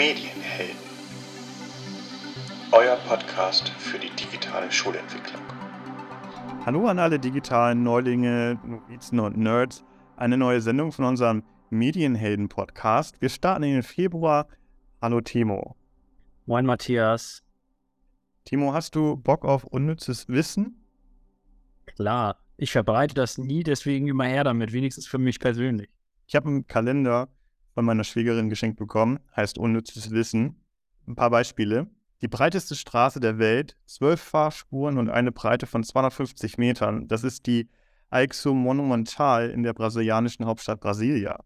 Medienhelden. Euer Podcast für die digitale Schulentwicklung. Hallo an alle digitalen Neulinge, Novizen und Nerds. Eine neue Sendung von unserem Medienhelden-Podcast. Wir starten in den Februar. Hallo Timo. Moin Matthias. Timo, hast du Bock auf unnützes Wissen? Klar, ich verbreite das nie, deswegen immer her damit, wenigstens für mich persönlich. Ich habe einen Kalender von meiner Schwägerin geschenkt bekommen, heißt unnützes Wissen. Ein paar Beispiele. Die breiteste Straße der Welt, zwölf Fahrspuren und eine Breite von 250 Metern. Das ist die Aixo Monumental in der brasilianischen Hauptstadt Brasilia.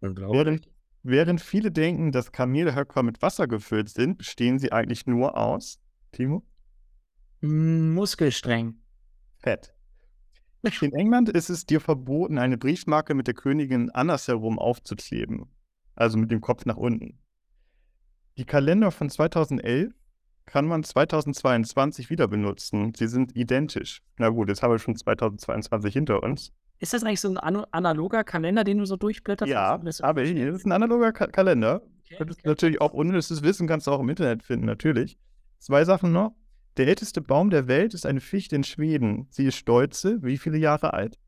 Während, während viele denken, dass Kamelhöcker mit Wasser gefüllt sind, bestehen sie eigentlich nur aus, Timo? Mm, Muskelstreng. Fett. In England ist es dir verboten, eine Briefmarke mit der Königin andersherum aufzukleben. Also mit dem Kopf nach unten. Die Kalender von 2011 kann man 2022 wieder benutzen. Sie sind identisch. Na gut, jetzt haben wir schon 2022 hinter uns. Ist das eigentlich so ein an analoger Kalender, den du so durchblätterst? Ja, aber ich, das ist ein analoger Ka Kalender. Okay, okay. Natürlich auch unnützes Wissen kannst du auch im Internet finden, natürlich. Zwei Sachen noch. Der älteste Baum der Welt ist eine Fichte in Schweden. Sie ist stolze. Wie viele Jahre alt?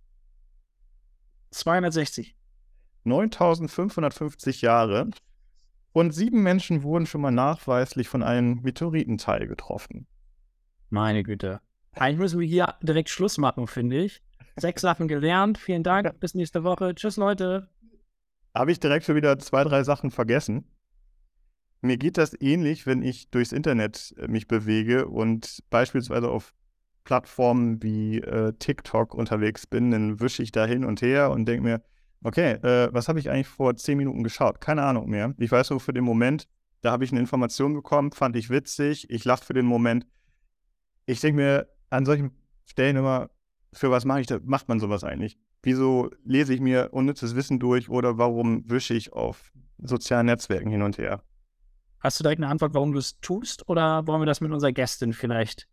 260. 9550 Jahre. Und sieben Menschen wurden schon mal nachweislich von einem Meteoritenteil getroffen. Meine Güte. Eigentlich müssen wir hier direkt Schluss machen, finde ich. Sechs Sachen gelernt. Vielen Dank. Bis nächste Woche. Tschüss, Leute. Habe ich direkt schon wieder zwei, drei Sachen vergessen. Mir geht das ähnlich, wenn ich durchs Internet äh, mich bewege und beispielsweise auf Plattformen wie äh, TikTok unterwegs bin, dann wische ich da hin und her und denke mir, okay, äh, was habe ich eigentlich vor zehn Minuten geschaut? Keine Ahnung mehr. Ich weiß nur für den Moment, da habe ich eine Information bekommen, fand ich witzig, ich lache für den Moment. Ich denke mir an solchen Stellen immer, für was mache ich da, macht man sowas eigentlich? Wieso lese ich mir unnützes Wissen durch oder warum wische ich auf sozialen Netzwerken hin und her? Hast du direkt eine Antwort, warum du es tust? Oder wollen wir das mit unserer Gästin vielleicht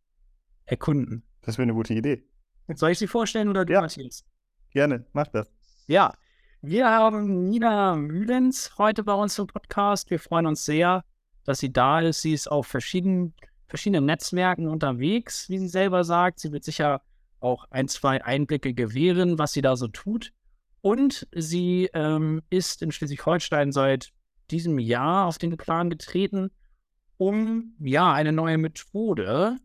erkunden? Das wäre eine gute Idee. Soll ich sie vorstellen oder du, ja. Matthias? Gerne, mach das. Ja, wir haben Nina Mühlens heute bei uns im Podcast. Wir freuen uns sehr, dass sie da ist. Sie ist auf verschiedenen, verschiedenen Netzwerken unterwegs, wie sie selber sagt. Sie wird sicher auch ein, zwei Einblicke gewähren, was sie da so tut. Und sie ähm, ist in Schleswig-Holstein seit diesem Jahr auf den Plan getreten, um ja eine neue Methode,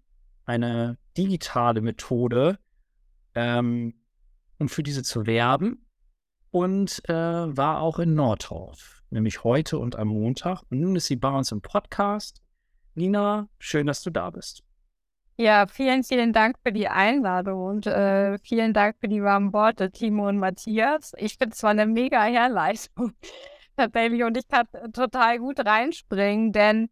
eine digitale Methode, ähm, um für diese zu werben und äh, war auch in Nordorf, nämlich heute und am Montag. Und nun ist sie bei uns im Podcast. Nina, schön, dass du da bist. Ja, vielen, vielen Dank für die Einladung und äh, vielen Dank für die warmen Worte, Timo und Matthias. Ich es zwar eine mega Herleistung, tatsächlich und ich kann total gut reinspringen, denn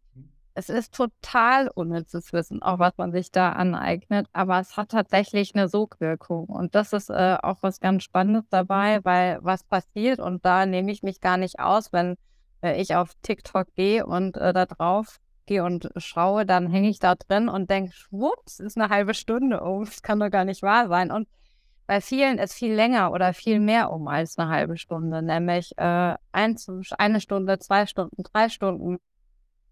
es ist total unnützes Wissen, auch was man sich da aneignet, aber es hat tatsächlich eine Sogwirkung und das ist äh, auch was ganz Spannendes dabei, weil was passiert und da nehme ich mich gar nicht aus, wenn äh, ich auf TikTok gehe und äh, da drauf gehe und schaue, dann hänge ich da drin und denke, schwupps, ist eine halbe Stunde um, das kann doch gar nicht wahr sein und bei vielen ist viel länger oder viel mehr um als eine halbe Stunde, nämlich äh, ein, eine Stunde, zwei Stunden, drei Stunden.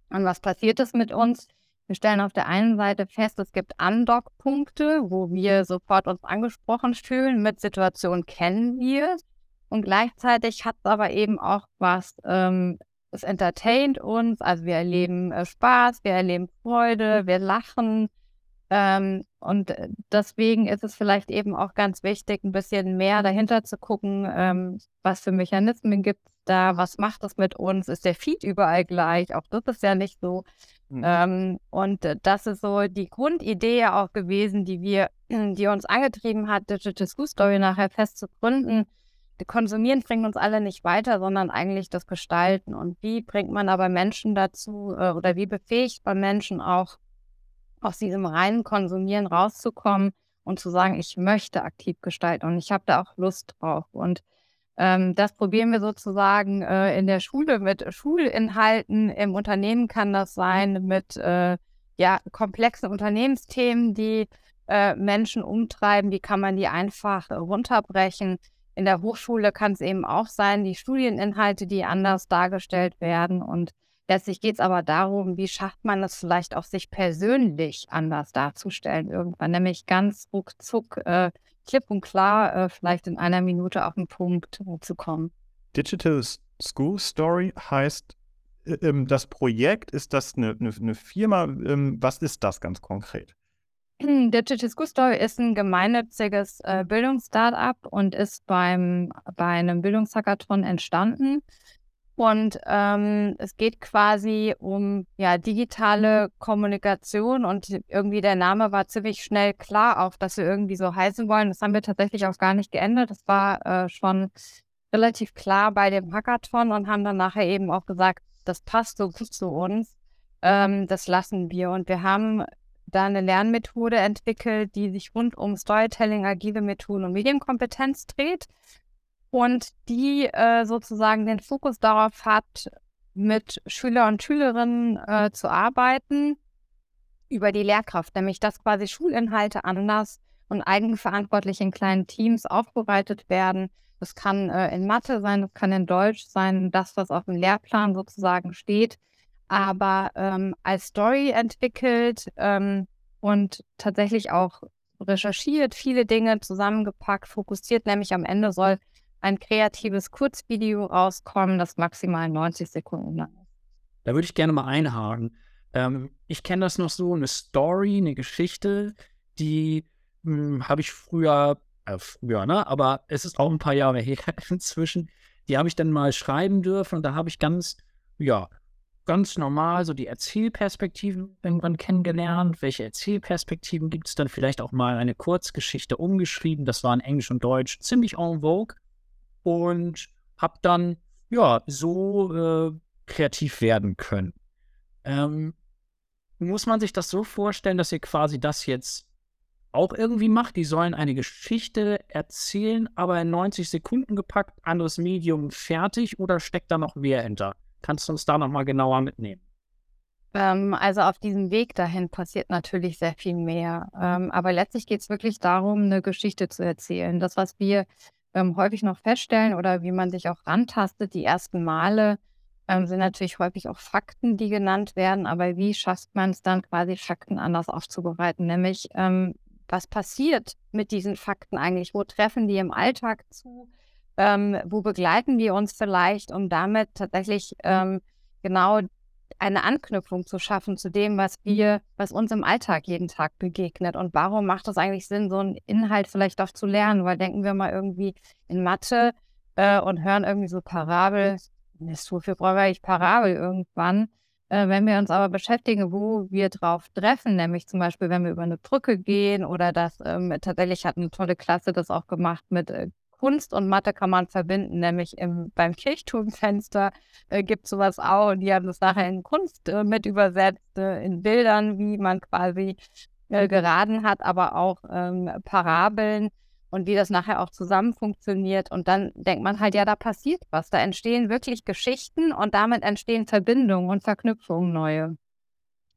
Und was passiert ist mit uns? Wir stellen auf der einen Seite fest, es gibt Undock-Punkte, wo wir sofort uns angesprochen fühlen. Mit Situationen kennen wir. Und gleichzeitig hat es aber eben auch was, ähm, es entertaint uns. Also wir erleben äh, Spaß, wir erleben Freude, wir lachen, ähm, und äh, deswegen ist es vielleicht eben auch ganz wichtig, ein bisschen mehr dahinter zu gucken, ähm, was für Mechanismen gibt es da, was macht es mit uns, ist der Feed überall gleich, auch das ist ja nicht so. Mhm. Ähm, und äh, das ist so die Grundidee auch gewesen, die wir, die uns angetrieben hat, Digital School Story nachher fest zu gründen. Konsumieren bringt uns alle nicht weiter, sondern eigentlich das Gestalten. Und wie bringt man aber Menschen dazu äh, oder wie befähigt man Menschen auch aus diesem reinen Konsumieren rauszukommen und zu sagen, ich möchte aktiv gestalten und ich habe da auch Lust drauf. Und ähm, das probieren wir sozusagen äh, in der Schule mit Schulinhalten. Im Unternehmen kann das sein mit äh, ja, komplexen Unternehmensthemen, die äh, Menschen umtreiben. Wie kann man die einfach runterbrechen? In der Hochschule kann es eben auch sein, die Studieninhalte, die anders dargestellt werden. Und Letztlich geht es aber darum, wie schafft man es vielleicht auch, sich persönlich anders darzustellen irgendwann, nämlich ganz ruckzuck, äh, klipp und klar, äh, vielleicht in einer Minute auf den Punkt äh, zu kommen. Digital School Story heißt, äh, ähm, das Projekt, ist das eine, eine, eine Firma? Ähm, was ist das ganz konkret? Digital School Story ist ein gemeinnütziges äh, Bildungsstartup und ist beim, bei einem Bildungshackathon entstanden. Und ähm, es geht quasi um ja, digitale Kommunikation und irgendwie der Name war ziemlich schnell klar, auch dass wir irgendwie so heißen wollen. Das haben wir tatsächlich auch gar nicht geändert. Das war äh, schon relativ klar bei dem Hackathon und haben dann nachher eben auch gesagt, das passt so gut zu uns. Ähm, das lassen wir. Und wir haben da eine Lernmethode entwickelt, die sich rund um Storytelling, agile Methoden und Medienkompetenz dreht und die äh, sozusagen den Fokus darauf hat, mit Schüler und Schülerinnen äh, zu arbeiten über die Lehrkraft, nämlich dass quasi Schulinhalte anders und eigenverantwortlich in kleinen Teams aufbereitet werden. Das kann äh, in Mathe sein, das kann in Deutsch sein, das, was auf dem Lehrplan sozusagen steht, aber ähm, als Story entwickelt ähm, und tatsächlich auch recherchiert, viele Dinge zusammengepackt, fokussiert, nämlich am Ende soll ein kreatives Kurzvideo rauskommen, das maximal 90 Sekunden lang ist. Da würde ich gerne mal einhaken. Ähm, ich kenne das noch so, eine Story, eine Geschichte, die hm, habe ich früher, äh, früher, ne? Aber es ist auch ein paar Jahre her inzwischen. Die habe ich dann mal schreiben dürfen und da habe ich ganz, ja, ganz normal so die Erzählperspektiven irgendwann kennengelernt. Welche Erzählperspektiven gibt es dann? Vielleicht auch mal eine Kurzgeschichte umgeschrieben. Das war in Englisch und Deutsch ziemlich en vogue und habe dann ja so äh, kreativ werden können. Ähm, muss man sich das so vorstellen, dass ihr quasi das jetzt auch irgendwie macht? Die sollen eine Geschichte erzählen, aber in 90 Sekunden gepackt, anderes Medium fertig oder steckt da noch mehr hinter? Kannst du uns da nochmal genauer mitnehmen? Ähm, also auf diesem Weg dahin passiert natürlich sehr viel mehr. Ähm, aber letztlich geht es wirklich darum, eine Geschichte zu erzählen. Das, was wir ähm, häufig noch feststellen oder wie man sich auch rantastet, die ersten Male, ähm, sind natürlich häufig auch Fakten, die genannt werden. Aber wie schafft man es dann quasi, Fakten anders aufzubereiten? Nämlich, ähm, was passiert mit diesen Fakten eigentlich? Wo treffen die im Alltag zu? Ähm, wo begleiten wir uns vielleicht, um damit tatsächlich ähm, genau eine Anknüpfung zu schaffen zu dem, was wir, was uns im Alltag jeden Tag begegnet. Und warum macht es eigentlich Sinn, so einen Inhalt vielleicht auch zu lernen? Weil denken wir mal irgendwie in Mathe äh, und hören irgendwie so Parabel, wofür brauchen wir eigentlich Parabel irgendwann? Äh, wenn wir uns aber beschäftigen, wo wir drauf treffen, nämlich zum Beispiel, wenn wir über eine Brücke gehen oder das ähm, tatsächlich hat eine tolle Klasse das auch gemacht mit äh, Kunst und Mathe kann man verbinden, nämlich im, beim Kirchturmfenster äh, gibt es sowas auch und die haben das nachher in Kunst äh, mit übersetzt, äh, in Bildern, wie man quasi äh, geraden hat, aber auch ähm, Parabeln und wie das nachher auch zusammen funktioniert. Und dann denkt man halt, ja, da passiert was. Da entstehen wirklich Geschichten und damit entstehen Verbindungen und Verknüpfungen neue.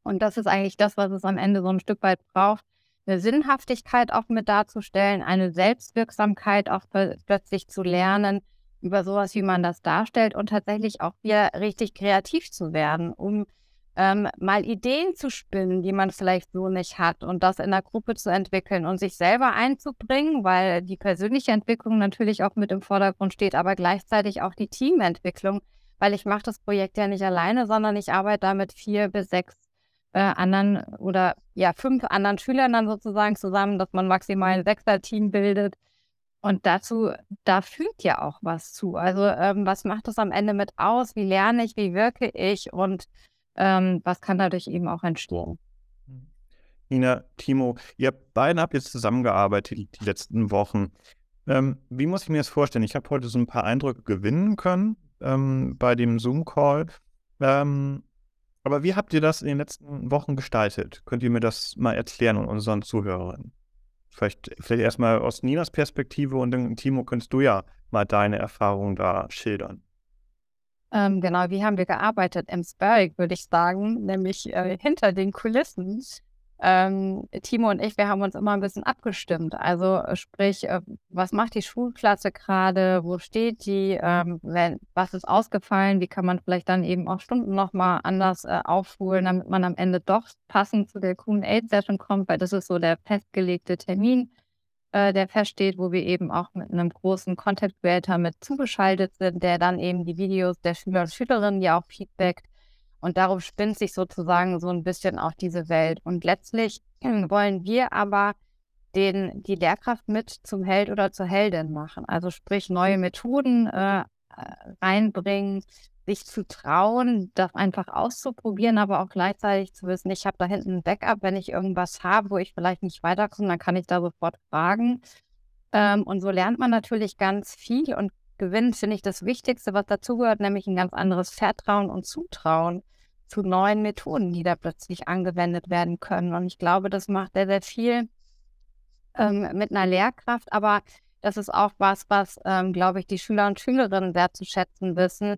Und das ist eigentlich das, was es am Ende so ein Stück weit braucht, eine Sinnhaftigkeit auch mit darzustellen, eine Selbstwirksamkeit auch plötzlich zu lernen über sowas, wie man das darstellt und tatsächlich auch wieder richtig kreativ zu werden, um ähm, mal Ideen zu spinnen, die man vielleicht so nicht hat und das in der Gruppe zu entwickeln und sich selber einzubringen, weil die persönliche Entwicklung natürlich auch mit im Vordergrund steht, aber gleichzeitig auch die Teamentwicklung, weil ich mache das Projekt ja nicht alleine, sondern ich arbeite da mit vier bis sechs äh, anderen oder ja, fünf anderen Schülern dann sozusagen zusammen, dass man maximal ein Sechser-Team bildet. Und dazu, da fühlt ja auch was zu. Also ähm, was macht das am Ende mit aus? Wie lerne ich? Wie wirke ich? Und ähm, was kann dadurch eben auch entstehen? Nina, Timo, ihr beiden habt jetzt zusammengearbeitet die letzten Wochen. Ähm, wie muss ich mir das vorstellen? Ich habe heute so ein paar Eindrücke gewinnen können ähm, bei dem Zoom-Call. Ähm, aber wie habt ihr das in den letzten Wochen gestaltet? Könnt ihr mir das mal erklären und unseren Zuhörern? Vielleicht, vielleicht erstmal aus Ninas Perspektive und dann, Timo, könntest du ja mal deine Erfahrungen da schildern. Ähm, genau, wie haben wir gearbeitet? Im Spark, würde ich sagen, nämlich äh, hinter den Kulissen. Ähm, Timo und ich, wir haben uns immer ein bisschen abgestimmt. Also äh, sprich, äh, was macht die Schulklasse gerade, wo steht die, ähm, wenn, was ist ausgefallen, wie kann man vielleicht dann eben auch Stunden nochmal anders äh, aufholen, damit man am Ende doch passend zu der Q&A-Session kommt, weil das ist so der festgelegte Termin, äh, der feststeht, wo wir eben auch mit einem großen Content Creator mit zugeschaltet sind, der dann eben die Videos der Schüler und Schülerinnen ja auch feedbackt und darum spinnt sich sozusagen so ein bisschen auch diese Welt. Und letztlich wollen wir aber den, die Lehrkraft mit zum Held oder zur Heldin machen. Also sprich neue Methoden äh, reinbringen, sich zu trauen, das einfach auszuprobieren, aber auch gleichzeitig zu wissen, ich habe da hinten ein Backup, wenn ich irgendwas habe, wo ich vielleicht nicht weiterkomme, dann kann ich da sofort fragen. Ähm, und so lernt man natürlich ganz viel und gewinnt, finde ich, das Wichtigste, was dazugehört, nämlich ein ganz anderes Vertrauen und Zutrauen zu neuen Methoden, die da plötzlich angewendet werden können. Und ich glaube, das macht sehr, sehr viel ähm, mit einer Lehrkraft, aber das ist auch was, was, ähm, glaube ich, die Schüler und Schülerinnen sehr zu schätzen wissen,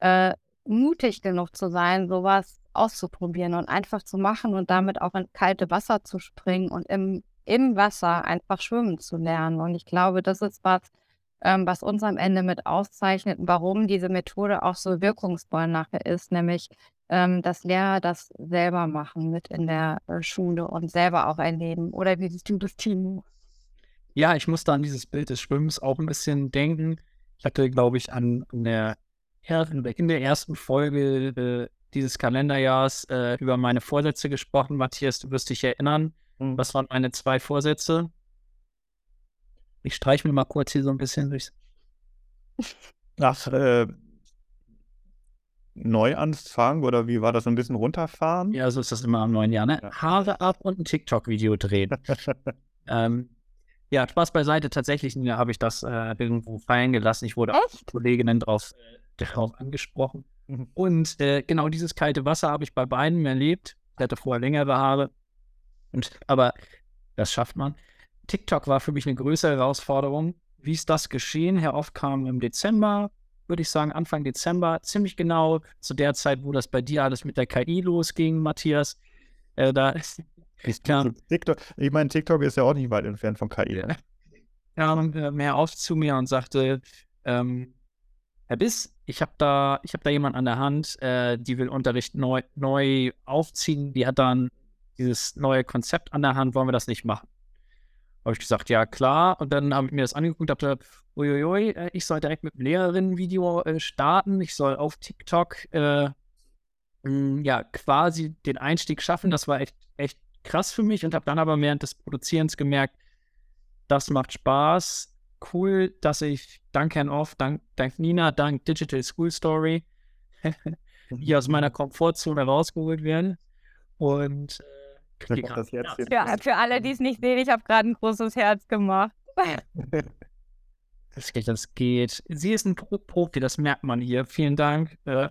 äh, mutig genug zu sein, sowas auszuprobieren und einfach zu machen und damit auch ins kalte Wasser zu springen und im, im Wasser einfach schwimmen zu lernen. Und ich glaube, das ist was, ähm, was uns am Ende mit auszeichnet, warum diese Methode auch so wirkungsvoll nachher ist, nämlich ähm, dass Lehrer das selber machen mit in der äh, Schule und selber auch erleben. Oder wie siehst du das, Timo? Ja, ich musste an dieses Bild des Schwimmens auch ein bisschen denken. Ich hatte, glaube ich, an, der, in der ersten Folge äh, dieses Kalenderjahrs äh, über meine Vorsätze gesprochen. Matthias, du wirst dich erinnern. Mhm. Was waren meine zwei Vorsätze? Ich streiche mir mal kurz hier so ein bisschen durchs. Ach, äh, neu anfangen oder wie war das? Ein bisschen runterfahren? Ja, so ist das immer am neuen Jahr, ne? Ja. Haare ab und ein TikTok-Video drehen. ähm, ja, Spaß beiseite. Tatsächlich habe ich das äh, irgendwo fallen gelassen. Ich wurde auch Kolleginnen drauf, äh, drauf angesprochen. Mhm. Und äh, genau dieses kalte Wasser habe ich bei beiden erlebt. Ich hatte vorher längere Haare. Und, aber das schafft man. TikTok war für mich eine größere Herausforderung. Wie ist das geschehen? Herr Oft kam im Dezember, würde ich sagen, Anfang Dezember, ziemlich genau zu der Zeit, wo das bei dir alles mit der KI losging, Matthias. Äh, da ist klar. TikTok, ich meine, TikTok ist ja auch nicht weit entfernt von KI. Ja, kam äh, mehr auf zu mir und sagte, ähm, Herr Biss, ich habe da, hab da jemanden an der Hand, äh, die will Unterricht neu, neu aufziehen, die hat dann dieses neue Konzept an der Hand, wollen wir das nicht machen? Habe ich gesagt, ja klar. Und dann habe ich mir das angeguckt und dachte, uiuiui, äh, ich soll direkt mit einem Lehrerinnen-Video äh, starten. Ich soll auf TikTok äh, mh, hm, ja quasi den Einstieg schaffen. Das war echt, echt krass für mich und habe dann aber während des Produzierens gemerkt, das macht Spaß. Cool, dass ich dank Herrn Off, dank, dank Nina, dank Digital School Story hier aus meiner Komfortzone rausgeholt werden. Und äh, das jetzt ja, für, für alle, die es nicht sehen, ich habe gerade ein großes Herz gemacht. Das geht, das geht. Sie ist ein Profi, das merkt man hier. Vielen Dank äh,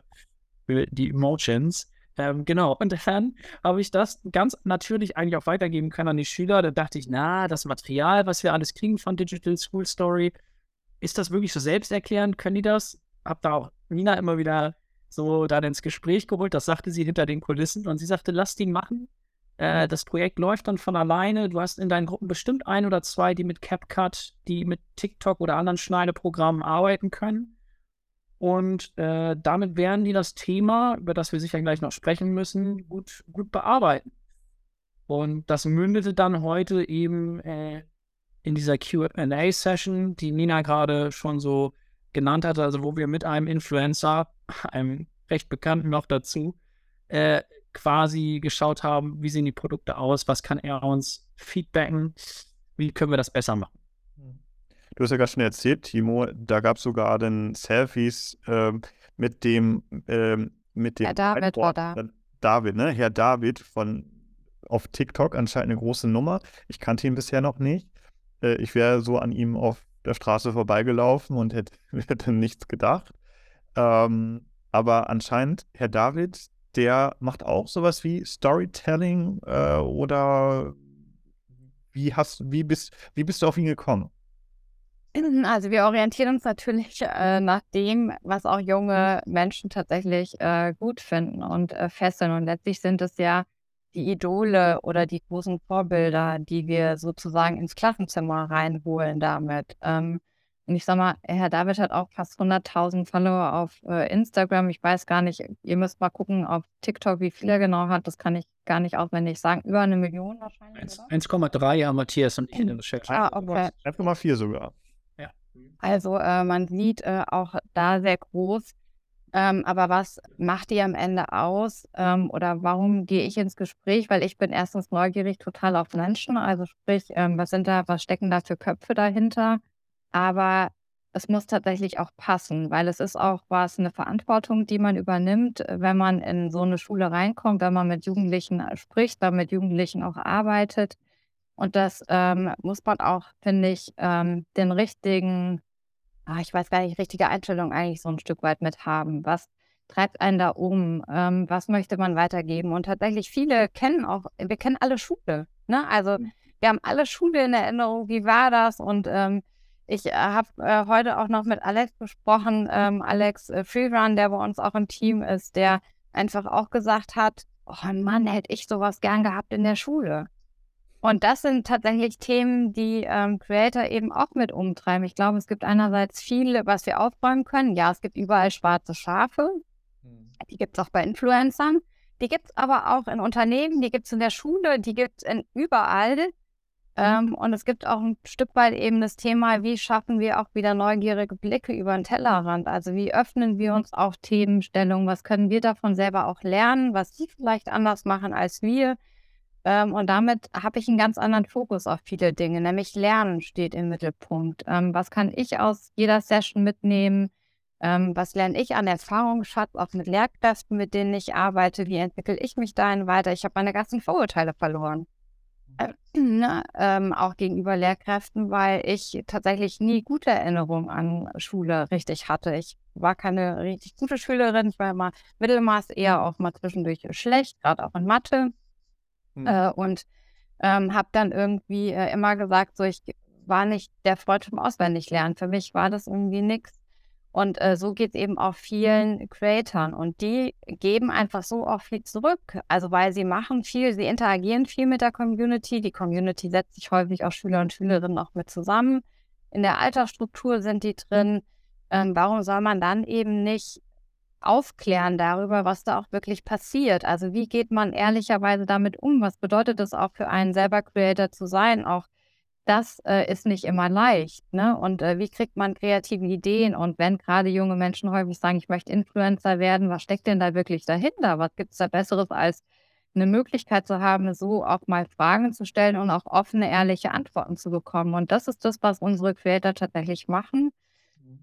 für die Emotions. Ähm, genau, und dann habe ich das ganz natürlich eigentlich auch weitergeben können an die Schüler. Da dachte ich, na, das Material, was wir alles kriegen von Digital School Story, ist das wirklich so selbsterklärend? Können die das? Hab da auch Nina immer wieder so dann ins Gespräch geholt. Das sagte sie hinter den Kulissen und sie sagte, lass die machen. Äh, das Projekt läuft dann von alleine. Du hast in deinen Gruppen bestimmt ein oder zwei, die mit CapCut, die mit TikTok oder anderen Schneideprogrammen arbeiten können. Und äh, damit werden die das Thema, über das wir sicher gleich noch sprechen müssen, gut, gut bearbeiten. Und das mündete dann heute eben äh, in dieser QA-Session, die Nina gerade schon so genannt hatte, also wo wir mit einem Influencer, einem recht bekannten noch dazu, äh, quasi geschaut haben, wie sehen die Produkte aus, was kann er uns feedbacken, wie können wir das besser machen. Du hast ja gerade schon erzählt, Timo, da gab es sogar dann Selfies äh, mit dem, äh, mit dem Herr David war da. David, ne? Herr David von auf TikTok anscheinend eine große Nummer. Ich kannte ihn bisher noch nicht. Äh, ich wäre so an ihm auf der Straße vorbeigelaufen und hätte, hätte nichts gedacht. Ähm, aber anscheinend, Herr David, der macht auch sowas wie Storytelling äh, oder wie hast wie bist wie bist du auf ihn gekommen? Also wir orientieren uns natürlich äh, nach dem, was auch junge Menschen tatsächlich äh, gut finden und äh, fesseln. Und letztlich sind es ja die Idole oder die großen Vorbilder, die wir sozusagen ins Klassenzimmer reinholen damit. Ähm, und ich sag mal, Herr David hat auch fast 100.000 Follower auf äh, Instagram. Ich weiß gar nicht, ihr müsst mal gucken auf TikTok, wie viel er genau hat. Das kann ich gar nicht auswendig sagen. Über eine Million wahrscheinlich. 1,3 haben Matthias und ich in der Recherche. Ah, okay. 1,4 sogar. Ja. Also äh, man sieht äh, auch da sehr groß. Ähm, aber was macht die am Ende aus? Ähm, oder warum gehe ich ins Gespräch? Weil ich bin erstens neugierig total auf Menschen. Also sprich, ähm, was sind da, was stecken da für Köpfe dahinter? Aber es muss tatsächlich auch passen, weil es ist auch was, eine Verantwortung, die man übernimmt, wenn man in so eine Schule reinkommt, wenn man mit Jugendlichen äh, spricht, wenn man mit Jugendlichen auch arbeitet. Und das ähm, muss man auch, finde ich, ähm, den richtigen ah, ich weiß gar nicht, richtige Einstellung eigentlich so ein Stück weit mit haben. Was treibt einen da um? Ähm, was möchte man weitergeben? Und tatsächlich viele kennen auch, wir kennen alle Schule. Ne? Also mhm. wir haben alle Schule in Erinnerung. Wie war das? Und ähm, ich äh, habe äh, heute auch noch mit Alex gesprochen, ähm, Alex äh, Freerun, der bei uns auch im Team ist, der einfach auch gesagt hat, oh Mann, hätte ich sowas gern gehabt in der Schule. Und das sind tatsächlich Themen, die ähm, Creator eben auch mit umtreiben. Ich glaube, es gibt einerseits viel, was wir aufräumen können. Ja, es gibt überall schwarze Schafe. Mhm. Die gibt es auch bei Influencern. Die gibt es aber auch in Unternehmen, die gibt es in der Schule, die gibt es überall. Mhm. Ähm, und es gibt auch ein Stück weit eben das Thema, wie schaffen wir auch wieder neugierige Blicke über den Tellerrand? Also wie öffnen wir uns auch Themenstellungen? Was können wir davon selber auch lernen, was sie vielleicht anders machen als wir? Ähm, und damit habe ich einen ganz anderen Fokus auf viele Dinge, nämlich Lernen steht im Mittelpunkt. Ähm, was kann ich aus jeder Session mitnehmen? Ähm, was lerne ich an Erfahrungsschatz, auch mit Lehrkräften, mit denen ich arbeite? Wie entwickle ich mich dahin weiter? Ich habe meine ganzen Vorurteile verloren. Äh, ne? ähm, auch gegenüber Lehrkräften, weil ich tatsächlich nie gute Erinnerungen an Schule richtig hatte. Ich war keine richtig gute Schülerin, ich war immer Mittelmaß, eher auch mal zwischendurch schlecht, gerade auch in Mathe. Mhm. Äh, und ähm, habe dann irgendwie äh, immer gesagt, so ich war nicht der Freund vom Auswendiglernen. Für mich war das irgendwie nichts. Und äh, so geht es eben auch vielen Creatoren. Und die geben einfach so auch viel zurück. Also weil sie machen viel, sie interagieren viel mit der Community. Die Community setzt sich häufig auch Schüler und Schülerinnen auch mit zusammen. In der Altersstruktur sind die drin. Ähm, warum soll man dann eben nicht aufklären darüber, was da auch wirklich passiert. Also wie geht man ehrlicherweise damit um? Was bedeutet es auch für einen selber Creator zu sein? Auch das äh, ist nicht immer leicht. Ne? Und äh, wie kriegt man kreative Ideen? Und wenn gerade junge Menschen häufig sagen, ich möchte Influencer werden, was steckt denn da wirklich dahinter? Was gibt es da Besseres als eine Möglichkeit zu haben, so auch mal Fragen zu stellen und auch offene, ehrliche Antworten zu bekommen. Und das ist das, was unsere Creator tatsächlich machen.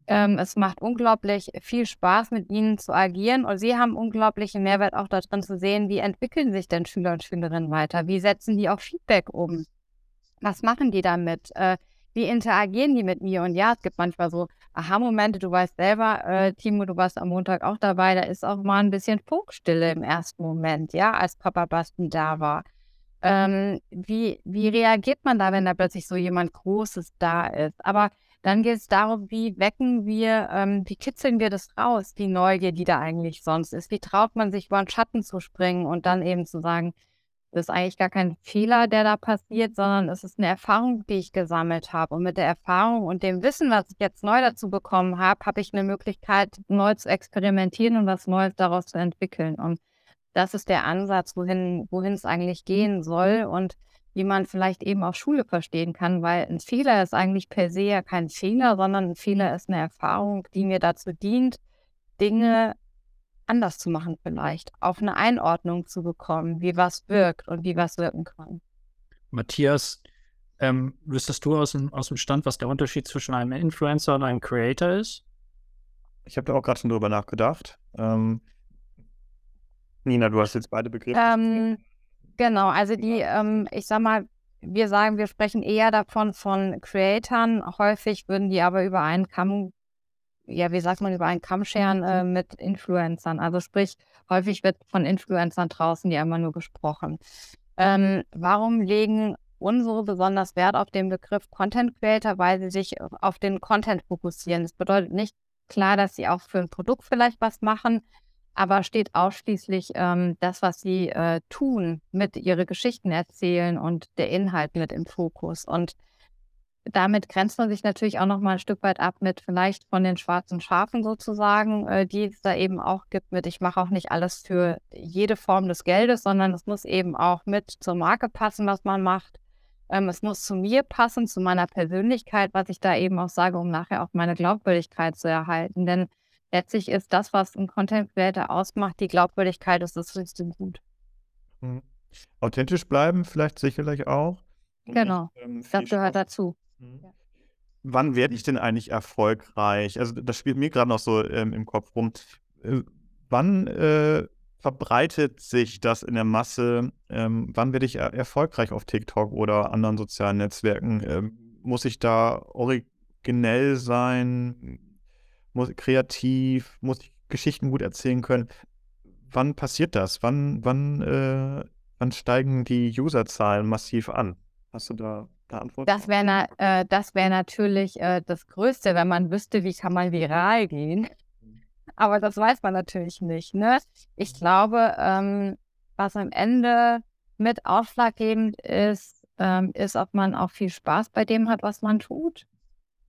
Ähm, es macht unglaublich viel Spaß, mit ihnen zu agieren und sie haben unglaublichen Mehrwert auch darin zu sehen, wie entwickeln sich denn Schüler und Schülerinnen weiter? Wie setzen die auch Feedback um? Was machen die damit? Äh, wie interagieren die mit mir? Und ja, es gibt manchmal so Aha-Momente. Du weißt selber, äh, Timo, du warst am Montag auch dabei. Da ist auch mal ein bisschen Funkstille im ersten Moment, ja, als Papa Basti da war. Ähm, wie, wie reagiert man da, wenn da plötzlich so jemand Großes da ist? Aber dann geht es darum, wie wecken wir, ähm, wie kitzeln wir das raus, die Neugier, die da eigentlich sonst ist. Wie traut man sich, über den Schatten zu springen und dann eben zu sagen, das ist eigentlich gar kein Fehler, der da passiert, sondern es ist eine Erfahrung, die ich gesammelt habe. Und mit der Erfahrung und dem Wissen, was ich jetzt neu dazu bekommen habe, habe ich eine Möglichkeit, neu zu experimentieren und was Neues daraus zu entwickeln. Und das ist der Ansatz, wohin, wohin es eigentlich gehen soll. Und wie man vielleicht eben auch Schule verstehen kann, weil ein Fehler ist eigentlich per se ja kein Fehler, sondern ein Fehler ist eine Erfahrung, die mir dazu dient, Dinge anders zu machen vielleicht, auf eine Einordnung zu bekommen, wie was wirkt und wie was wirken kann. Matthias, ähm, wüsstest du aus dem, aus dem Stand, was der Unterschied zwischen einem Influencer und einem Creator ist? Ich habe da auch gerade schon drüber nachgedacht. Ähm, Nina, du hast jetzt beide Begriffe. Ähm, Genau, also die, ähm, ich sag mal, wir sagen, wir sprechen eher davon von Creatoren. Häufig würden die aber über einen Kamm, ja, wie sagt man, über einen Kamm scheren äh, mhm. mit Influencern. Also sprich, häufig wird von Influencern draußen ja immer nur gesprochen. Ähm, warum legen unsere besonders Wert auf den Begriff Content Creator, weil sie sich auf den Content fokussieren. Das bedeutet nicht klar, dass sie auch für ein Produkt vielleicht was machen, aber steht ausschließlich ähm, das, was sie äh, tun, mit ihre Geschichten erzählen und der Inhalt mit im Fokus. Und damit grenzt man sich natürlich auch noch mal ein Stück weit ab mit vielleicht von den schwarzen Schafen sozusagen, äh, die es da eben auch gibt mit, ich mache auch nicht alles für jede Form des Geldes, sondern es muss eben auch mit zur Marke passen, was man macht. Ähm, es muss zu mir passen, zu meiner Persönlichkeit, was ich da eben auch sage, um nachher auch meine Glaubwürdigkeit zu erhalten. Denn letztlich ist das, was ein Content Creator ausmacht, die Glaubwürdigkeit ist das höchste Gut. Mhm. Authentisch bleiben, vielleicht sicherlich auch. Genau, ähm, das gehört dazu. Mhm. Ja. Wann werde ich denn eigentlich erfolgreich? Also das spielt mir gerade noch so ähm, im Kopf rum. Äh, wann äh, verbreitet sich das in der Masse? Ähm, wann werde ich er erfolgreich auf TikTok oder anderen sozialen Netzwerken? Ähm, muss ich da originell sein? Muss kreativ? Muss ich Geschichten gut erzählen können? Wann passiert das? Wann, wann, äh, wann steigen die Userzahlen massiv an? Hast du da eine Antwort? Das wäre na, äh, wär natürlich äh, das Größte, wenn man wüsste, wie kann man viral gehen. Aber das weiß man natürlich nicht. Ne? Ich glaube, ähm, was am Ende mit ausschlaggebend ist, ähm, ist, ob man auch viel Spaß bei dem hat, was man tut.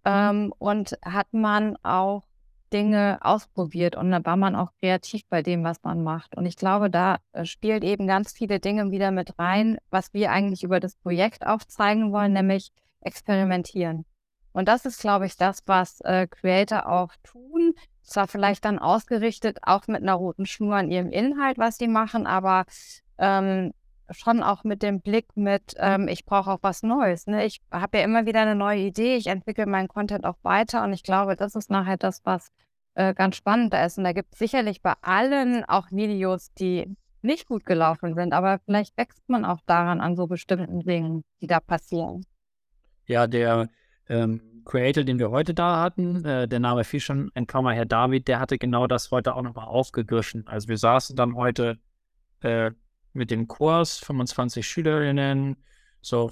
Mhm. Ähm, und hat man auch Dinge ausprobiert und dann war man auch kreativ bei dem, was man macht. Und ich glaube, da äh, spielt eben ganz viele Dinge wieder mit rein, was wir eigentlich über das Projekt aufzeigen wollen, nämlich experimentieren. Und das ist, glaube ich, das, was äh, Creator auch tun. Zwar vielleicht dann ausgerichtet auch mit einer roten Schnur an ihrem Inhalt, was sie machen, aber ähm, schon auch mit dem Blick mit, ähm, ich brauche auch was Neues. Ne? Ich habe ja immer wieder eine neue Idee, ich entwickle meinen Content auch weiter und ich glaube, das ist nachher das, was äh, ganz spannend ist. Und da gibt es sicherlich bei allen auch Videos, die nicht gut gelaufen sind, aber vielleicht wächst man auch daran an so bestimmten Dingen, die da passieren. Ja, der ähm, Creator, den wir heute da hatten, äh, der Name fiel schon Mal Herr David, der hatte genau das heute auch nochmal aufgegriffen. Also wir saßen dann heute äh, mit dem Kurs, 25 Schülerinnen, so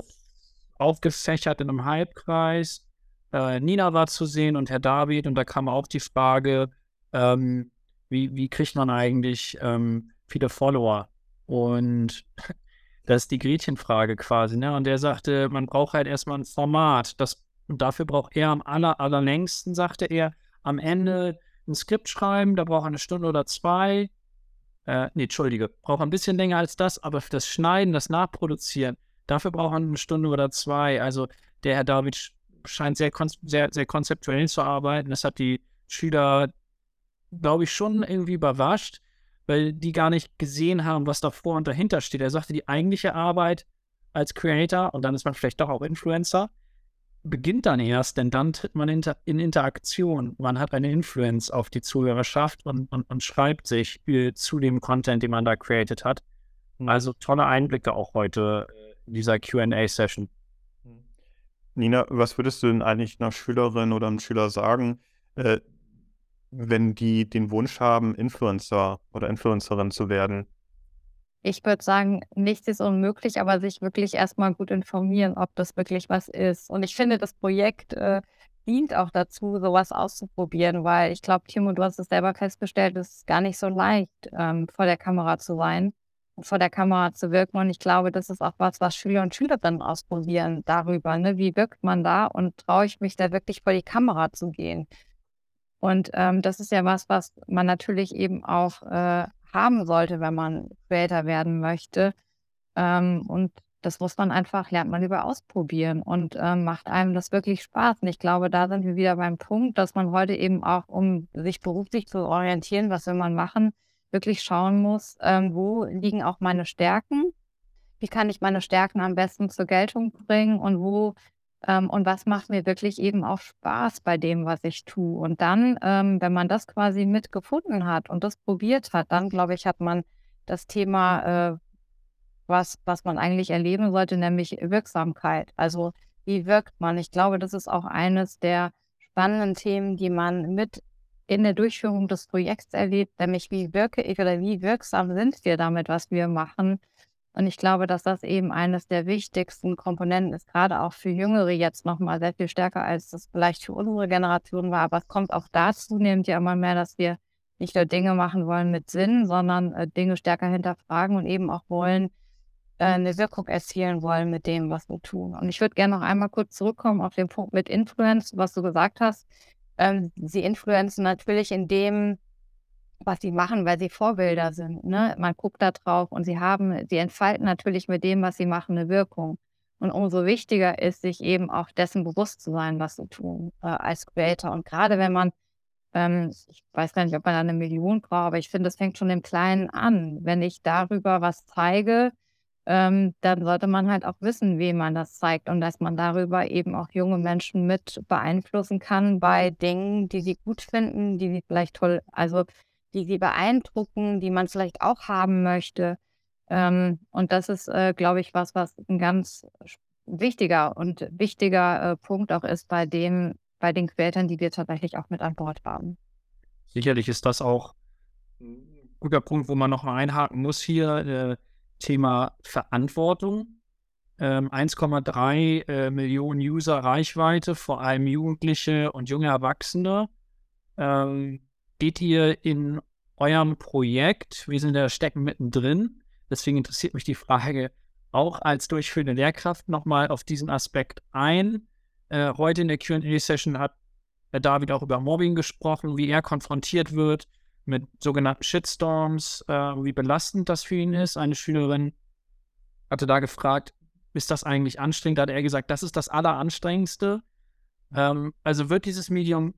aufgefächert in einem Halbkreis. Äh, Nina war zu sehen und Herr David und da kam auch die Frage, ähm, wie, wie kriegt man eigentlich ähm, viele Follower? Und das ist die Gretchenfrage quasi, ne? Und der sagte, man braucht halt erstmal ein Format. Das, und dafür braucht er am aller, allerlängsten, sagte er, am Ende ein Skript schreiben, da braucht er eine Stunde oder zwei. Äh, nee, Entschuldige, braucht ein bisschen länger als das, aber für das Schneiden, das Nachproduzieren, dafür braucht man eine Stunde oder zwei. Also der Herr David scheint sehr, sehr, sehr konzeptuell zu arbeiten. Das hat die Schüler, glaube ich, schon irgendwie überrascht, weil die gar nicht gesehen haben, was davor und dahinter steht. Er sagte, die eigentliche Arbeit als Creator, und dann ist man vielleicht doch auch Influencer, beginnt dann erst, denn dann tritt man in, in Interaktion. Man hat eine Influence auf die Zuhörerschaft und, und, und schreibt sich äh, zu dem Content, den man da created hat. Mhm. Also tolle Einblicke auch heute in dieser QA-Session. Mhm. Nina, was würdest du denn eigentlich einer Schülerin oder einem Schüler sagen, äh, wenn die den Wunsch haben, Influencer oder Influencerin zu werden? Ich würde sagen, nichts ist unmöglich, aber sich wirklich erstmal gut informieren, ob das wirklich was ist. Und ich finde, das Projekt äh, dient auch dazu, sowas auszuprobieren, weil ich glaube, Timo, du hast es selber festgestellt, es ist gar nicht so leicht, ähm, vor der Kamera zu sein und vor der Kamera zu wirken. Und ich glaube, das ist auch was, was Schüler und Schülerinnen ausprobieren darüber. Ne? Wie wirkt man da und traue ich mich da wirklich vor die Kamera zu gehen? Und ähm, das ist ja was, was man natürlich eben auch äh, haben sollte, wenn man Creator werden möchte. Ähm, und das muss man einfach, lernt man über ausprobieren und ähm, macht einem das wirklich Spaß. Und ich glaube, da sind wir wieder beim Punkt, dass man heute eben auch, um sich beruflich zu orientieren, was will man machen, wirklich schauen muss, ähm, wo liegen auch meine Stärken? Wie kann ich meine Stärken am besten zur Geltung bringen und wo ähm, und was macht mir wirklich eben auch Spaß bei dem, was ich tue. Und dann, ähm, wenn man das quasi mitgefunden hat und das probiert hat, dann glaube ich, hat man das Thema, äh, was, was man eigentlich erleben sollte, nämlich Wirksamkeit. Also wie wirkt man? Ich glaube, das ist auch eines der spannenden Themen, die man mit in der Durchführung des Projekts erlebt, nämlich wie wirke ich oder wie wirksam sind wir damit, was wir machen. Und ich glaube, dass das eben eines der wichtigsten Komponenten ist, gerade auch für Jüngere jetzt nochmal sehr viel stärker, als das vielleicht für unsere Generation war. Aber es kommt auch da zunehmend ja immer mehr, dass wir nicht nur Dinge machen wollen mit Sinn, sondern äh, Dinge stärker hinterfragen und eben auch wollen, äh, eine Wirkung erzielen wollen mit dem, was wir tun. Und ich würde gerne noch einmal kurz zurückkommen auf den Punkt mit Influence, was du gesagt hast. Ähm, sie influenzen natürlich in dem, was sie machen, weil sie Vorbilder sind. Ne? Man guckt da drauf und sie haben, sie entfalten natürlich mit dem, was sie machen, eine Wirkung. Und umso wichtiger ist, sich eben auch dessen bewusst zu sein, was sie tun äh, als Creator. Und gerade wenn man, ähm, ich weiß gar nicht, ob man da eine Million braucht, aber ich finde, das fängt schon im Kleinen an. Wenn ich darüber was zeige, ähm, dann sollte man halt auch wissen, wem man das zeigt und dass man darüber eben auch junge Menschen mit beeinflussen kann bei Dingen, die sie gut finden, die sie vielleicht toll, also die sie beeindrucken, die man vielleicht auch haben möchte. Ähm, und das ist, äh, glaube ich, was, was ein ganz wichtiger und wichtiger äh, Punkt auch ist bei dem, bei den Creatoren, die wir tatsächlich auch mit an Bord haben. Sicherlich ist das auch ein guter Punkt, wo man noch mal einhaken muss hier. Äh, Thema Verantwortung. Ähm, 1,3 äh, Millionen User Reichweite, vor allem Jugendliche und junge Erwachsene. Ähm, geht ihr in eurem Projekt, wir sind da stecken mittendrin, Deswegen interessiert mich die Frage auch als durchführende Lehrkraft nochmal auf diesen Aspekt ein. Äh, heute in der QA-Session hat Herr David auch über Mobbing gesprochen, wie er konfrontiert wird mit sogenannten Shitstorms, äh, wie belastend das für ihn ist. Eine Schülerin hatte da gefragt, ist das eigentlich anstrengend? Da hat er gesagt, das ist das Alleranstrengendste. Ähm, also wird dieses Medium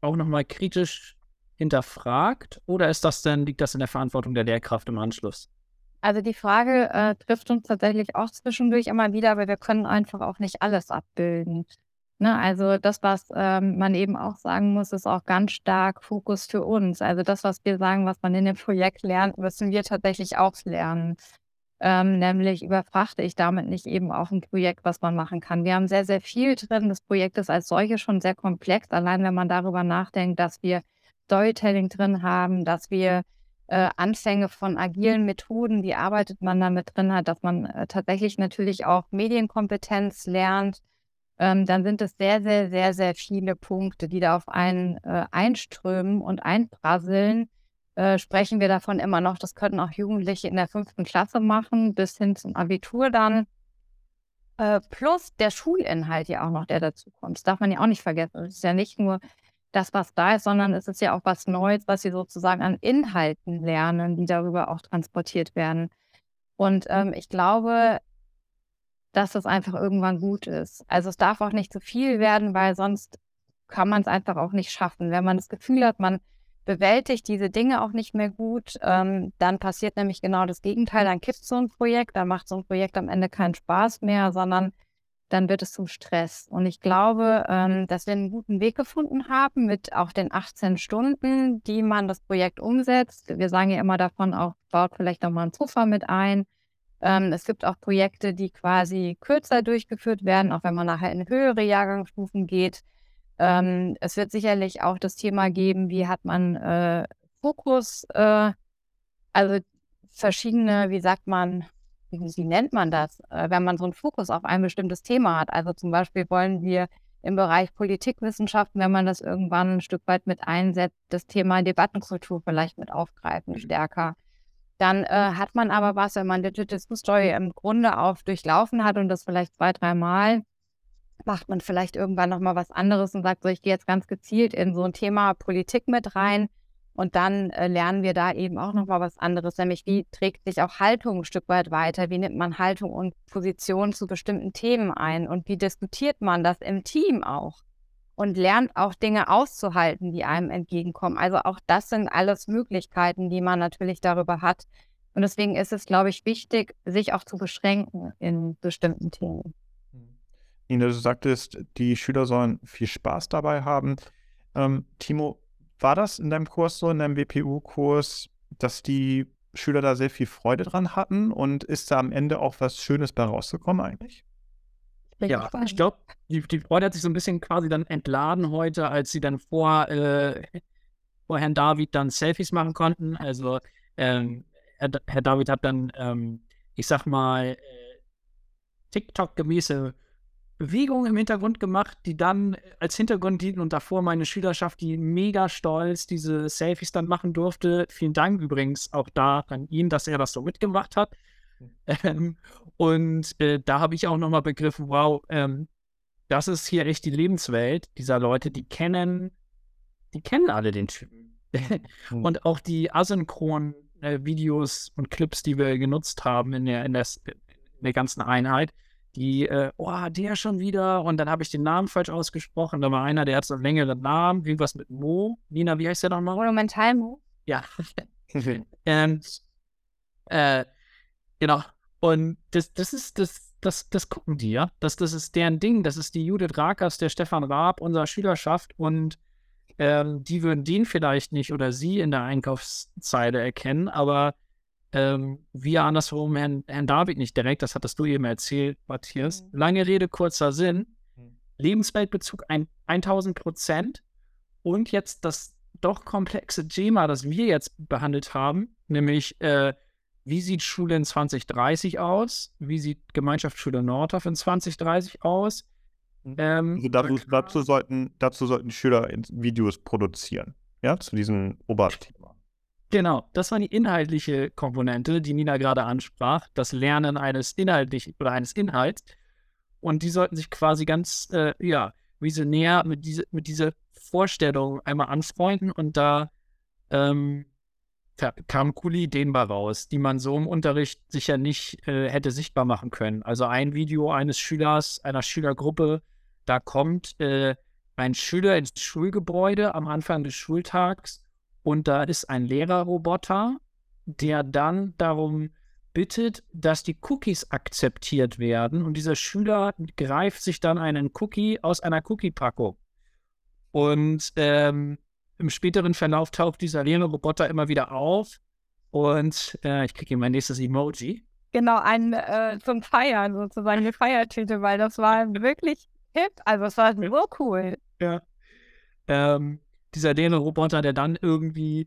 auch nochmal kritisch hinterfragt oder ist das denn, liegt das in der Verantwortung der Lehrkraft im Anschluss? Also die Frage äh, trifft uns tatsächlich auch zwischendurch immer wieder, aber wir können einfach auch nicht alles abbilden. Ne? Also das, was ähm, man eben auch sagen muss, ist auch ganz stark Fokus für uns. Also das, was wir sagen, was man in dem Projekt lernt, müssen wir tatsächlich auch lernen. Ähm, nämlich überfrachte ich damit nicht eben auch ein Projekt, was man machen kann. Wir haben sehr, sehr viel drin. Das Projekt ist als solches schon sehr komplex. Allein wenn man darüber nachdenkt, dass wir Storytelling drin haben, dass wir äh, Anfänge von agilen Methoden, wie arbeitet man damit drin hat, dass man äh, tatsächlich natürlich auch Medienkompetenz lernt, ähm, dann sind es sehr, sehr, sehr, sehr viele Punkte, die da auf einen äh, einströmen und einprasseln. Äh, sprechen wir davon immer noch, das könnten auch Jugendliche in der fünften Klasse machen, bis hin zum Abitur dann. Äh, plus der Schulinhalt ja auch noch, der dazu kommt. Das darf man ja auch nicht vergessen. Es ist ja nicht nur das, was da ist, sondern es ist ja auch was Neues, was sie sozusagen an Inhalten lernen, die darüber auch transportiert werden. Und ähm, ich glaube, dass das einfach irgendwann gut ist. Also es darf auch nicht zu viel werden, weil sonst kann man es einfach auch nicht schaffen. Wenn man das Gefühl hat, man bewältigt diese Dinge auch nicht mehr gut, ähm, dann passiert nämlich genau das Gegenteil. Dann kippt so ein Projekt, dann macht so ein Projekt am Ende keinen Spaß mehr, sondern dann wird es zum Stress. Und ich glaube, ähm, dass wir einen guten Weg gefunden haben mit auch den 18 Stunden, die man das Projekt umsetzt. Wir sagen ja immer davon auch, baut vielleicht nochmal einen Puffer mit ein. Ähm, es gibt auch Projekte, die quasi kürzer durchgeführt werden, auch wenn man nachher in höhere Jahrgangsstufen geht. Ähm, es wird sicherlich auch das Thema geben, wie hat man äh, Fokus, äh, also verschiedene, wie sagt man, wie, wie nennt man das, äh, wenn man so einen Fokus auf ein bestimmtes Thema hat. Also zum Beispiel wollen wir im Bereich Politikwissenschaften, wenn man das irgendwann ein Stück weit mit einsetzt, das Thema Debattenkultur vielleicht mit aufgreifen, mhm. stärker. Dann äh, hat man aber was, wenn man Digital Story im Grunde auf durchlaufen hat und das vielleicht zwei, dreimal, macht man vielleicht irgendwann nochmal was anderes und sagt so, ich gehe jetzt ganz gezielt in so ein Thema Politik mit rein und dann äh, lernen wir da eben auch nochmal was anderes, nämlich wie trägt sich auch Haltung ein Stück weit weiter, wie nimmt man Haltung und Position zu bestimmten Themen ein und wie diskutiert man das im Team auch und lernt auch Dinge auszuhalten, die einem entgegenkommen. Also auch das sind alles Möglichkeiten, die man natürlich darüber hat. Und deswegen ist es, glaube ich, wichtig, sich auch zu beschränken in bestimmten Themen. Nina, du sagtest, die Schüler sollen viel Spaß dabei haben. Ähm, Timo, war das in deinem Kurs so, in deinem WPU-Kurs, dass die Schüler da sehr viel Freude dran hatten und ist da am Ende auch was Schönes bei rausgekommen eigentlich? Ja, ich glaube, die, die, Freude hat sich so ein bisschen quasi dann entladen heute, als sie dann vor, äh, vor Herrn David dann Selfies machen konnten. Also ähm, Herr, Herr, David hat dann, ähm, ich sag mal, äh, TikTok-gemäße Bewegungen im Hintergrund gemacht, die dann als Hintergrund dienten und davor meine Schülerschaft, die mega stolz diese Selfies dann machen durfte. Vielen Dank übrigens auch da an ihn, dass er das so mitgemacht hat. Ähm, und äh, da habe ich auch nochmal begriffen, wow, ähm, das ist hier echt die Lebenswelt dieser Leute, die kennen, die kennen alle den Typen. Hm. und auch die asynchronen äh, Videos und Clips, die wir genutzt haben in der, in der, in der ganzen Einheit, die, äh, oh, der schon wieder. Und dann habe ich den Namen falsch ausgesprochen. Da war einer, der hat so einen längeren Namen, irgendwas mit Mo. Nina, wie heißt der nochmal? Monumental Mo. Ja. und, äh, genau. Und das, das ist das, das, das gucken die, ja. Das, das ist deren Ding. Das ist die Judith Rakers, der Stefan Raab unserer Schülerschaft. Und ähm, die würden den vielleicht nicht oder sie in der Einkaufszeile erkennen, aber ähm, wir andersrum Herrn, Herrn David nicht direkt, das hattest du eben erzählt, Matthias. Mhm. Lange Rede, kurzer Sinn. Mhm. Lebensweltbezug ein, 1000 Prozent und jetzt das doch komplexe Thema, das wir jetzt behandelt haben, nämlich äh, wie sieht Schule in 2030 aus? Wie sieht Gemeinschaftsschule Nordhoff in 2030 aus? Mhm. Ähm, also dazu, dazu, sollten, dazu sollten Schüler Videos produzieren, ja, zu diesem Oberthema. Genau, das war die inhaltliche Komponente, die Nina gerade ansprach, das Lernen eines inhaltlichen oder eines Inhalts. Und die sollten sich quasi ganz, äh, ja, visionär mit, diese, mit dieser Vorstellung einmal anfreunden und da ähm, kamen coole Ideen bei raus, die man so im Unterricht sicher nicht äh, hätte sichtbar machen können. Also ein Video eines Schülers, einer Schülergruppe, da kommt äh, ein Schüler ins Schulgebäude am Anfang des Schultags und da ist ein Lehrerroboter, der dann darum bittet, dass die Cookies akzeptiert werden. Und dieser Schüler greift sich dann einen Cookie aus einer Cookie-Packung. Und ähm, im späteren Verlauf taucht dieser Lehrerroboter immer wieder auf. Und äh, ich kriege hier mein nächstes Emoji. Genau, ein äh, zum Feiern sozusagen, eine Feiertüte, weil das war wirklich hip. Also es war so cool. Ja. Ähm, dieser Däne-Roboter, der dann irgendwie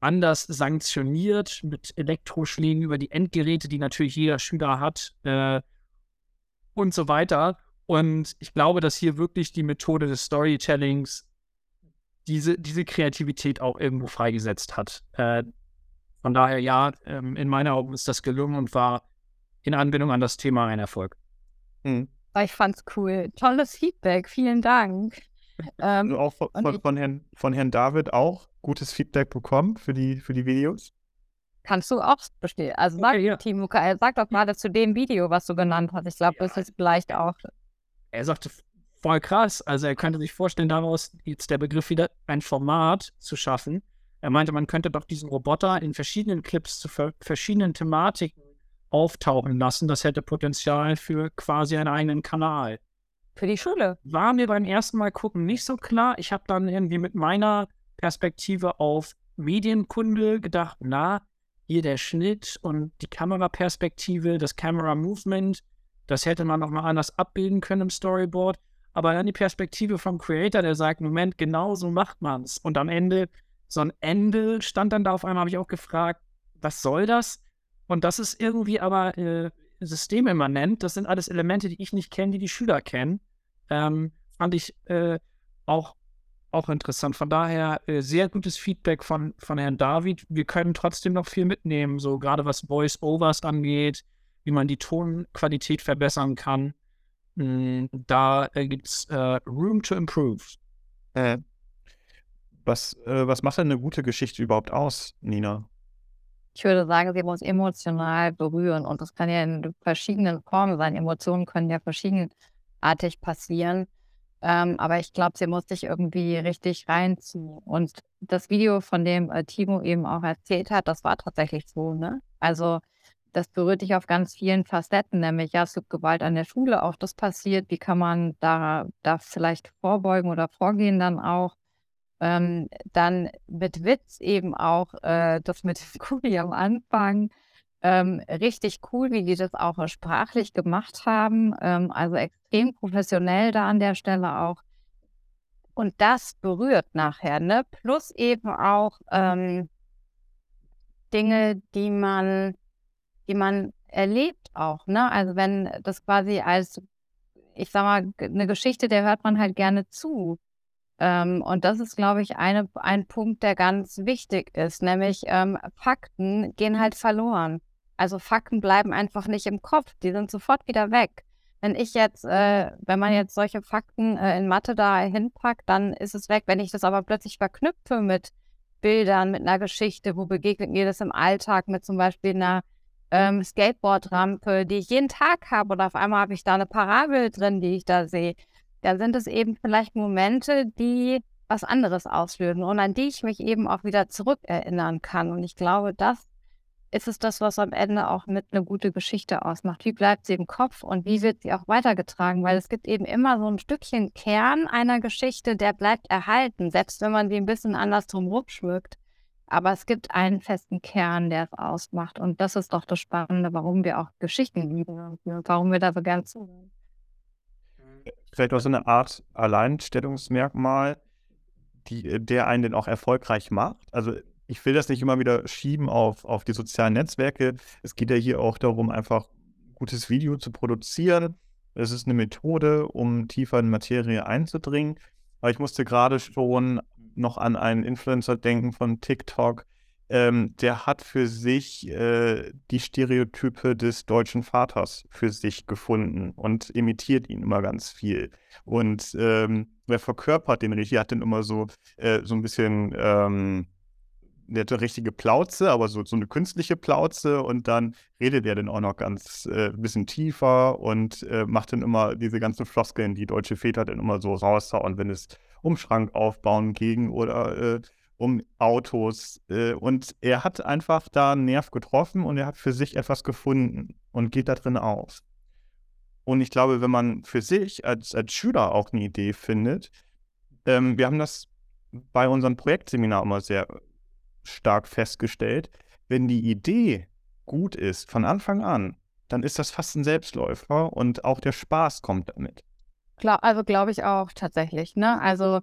anders sanktioniert mit Elektroschlägen über die Endgeräte, die natürlich jeder Schüler hat äh, und so weiter. Und ich glaube, dass hier wirklich die Methode des Storytellings diese, diese Kreativität auch irgendwo freigesetzt hat. Äh, von daher, ja, ähm, in meinen Augen ist das gelungen und war in Anbindung an das Thema ein Erfolg. Mhm. Ich fand's cool. Tolles Feedback. Vielen Dank. Ähm, auch von, von, von, Herrn, von Herrn David auch gutes Feedback bekommen für die, für die Videos? Kannst du auch bestehen. Also sag, okay, ja. Timo, sag doch mal zu dem Video, was du genannt hast. Ich glaube, ja. das ist vielleicht auch. Er sagte voll krass. Also er könnte sich vorstellen, daraus jetzt der Begriff wieder ein Format zu schaffen. Er meinte, man könnte doch diesen Roboter in verschiedenen Clips zu verschiedenen Thematiken auftauchen lassen. Das hätte Potenzial für quasi einen eigenen Kanal. Für die Schule. War mir beim ersten Mal gucken nicht so klar. Ich habe dann irgendwie mit meiner Perspektive auf Medienkunde gedacht, na, hier der Schnitt und die Kameraperspektive, das Camera Movement, das hätte man nochmal anders abbilden können im Storyboard. Aber dann die Perspektive vom Creator, der sagt, Moment, genau so macht man es. Und am Ende, so ein Ende stand dann da auf einmal, habe ich auch gefragt, was soll das? Und das ist irgendwie aber äh, systemimmanent. Das sind alles Elemente, die ich nicht kenne, die die Schüler kennen. Ähm, fand ich äh, auch, auch interessant. Von daher äh, sehr gutes Feedback von, von Herrn David. Wir können trotzdem noch viel mitnehmen, so gerade was Voice-Overs angeht, wie man die Tonqualität verbessern kann. Mhm, da äh, gibt es äh, Room to Improve. Äh, was, äh, was macht denn eine gute Geschichte überhaupt aus, Nina? Ich würde sagen, sie muss emotional berühren und das kann ja in verschiedenen Formen sein. Emotionen können ja verschiedenartig passieren. Ähm, aber ich glaube, sie muss sich irgendwie richtig reinziehen. Und das Video, von dem äh, Timo eben auch erzählt hat, das war tatsächlich so, ne? Also das berührt dich auf ganz vielen Facetten, nämlich ja, es gibt Gewalt an der Schule, auch das passiert. Wie kann man da, da vielleicht vorbeugen oder vorgehen dann auch? Ähm, dann mit Witz eben auch äh, das mit Kuli am Anfang. Ähm, richtig cool, wie die das auch sprachlich gemacht haben. Ähm, also extrem professionell da an der Stelle auch. Und das berührt nachher, ne? Plus eben auch ähm, Dinge, die man, die man erlebt auch, ne? Also wenn das quasi als ich sag mal, eine Geschichte, der hört man halt gerne zu. Ähm, und das ist, glaube ich, eine, ein Punkt, der ganz wichtig ist, nämlich ähm, Fakten gehen halt verloren. Also Fakten bleiben einfach nicht im Kopf, die sind sofort wieder weg. Wenn ich jetzt, äh, wenn man jetzt solche Fakten äh, in Mathe da hinpackt, dann ist es weg. Wenn ich das aber plötzlich verknüpfe mit Bildern, mit einer Geschichte, wo begegnet mir das im Alltag, mit zum Beispiel einer ähm, Skateboardrampe, die ich jeden Tag habe, oder auf einmal habe ich da eine Parabel drin, die ich da sehe, dann sind es eben vielleicht Momente, die was anderes auslösen und an die ich mich eben auch wieder zurückerinnern kann. Und ich glaube, das ist es das, was am Ende auch mit eine gute Geschichte ausmacht. Wie bleibt sie im Kopf und wie wird sie auch weitergetragen? Weil es gibt eben immer so ein Stückchen Kern einer Geschichte, der bleibt erhalten, selbst wenn man sie ein bisschen anders drumherum schmückt. Aber es gibt einen festen Kern, der es ausmacht. Und das ist doch das Spannende, warum wir auch Geschichten lieben und warum wir da so gern zuhören. Vielleicht auch so eine Art Alleinstellungsmerkmal, die, der einen denn auch erfolgreich macht. Also ich will das nicht immer wieder schieben auf, auf die sozialen Netzwerke. Es geht ja hier auch darum, einfach gutes Video zu produzieren. Es ist eine Methode, um tiefer in Materie einzudringen. Aber ich musste gerade schon noch an einen Influencer denken von TikTok. Ähm, der hat für sich äh, die Stereotype des deutschen Vaters für sich gefunden und imitiert ihn immer ganz viel. Und ähm, wer verkörpert den richtig, hat dann immer so, äh, so ein bisschen ähm, eine richtige Plauze, aber so, so eine künstliche Plauze und dann redet er dann auch noch ganz äh, ein bisschen tiefer und äh, macht dann immer diese ganzen Floskeln, die deutsche Väter dann immer so raushauen, wenn es um Schrank aufbauen ging oder äh, um Autos. Äh, und er hat einfach da einen Nerv getroffen und er hat für sich etwas gefunden und geht da drin auf. Und ich glaube, wenn man für sich als, als Schüler auch eine Idee findet, ähm, wir haben das bei unserem Projektseminar immer sehr stark festgestellt, wenn die Idee gut ist von Anfang an, dann ist das fast ein Selbstläufer und auch der Spaß kommt damit. Klar, also glaube ich auch tatsächlich. Ne? Also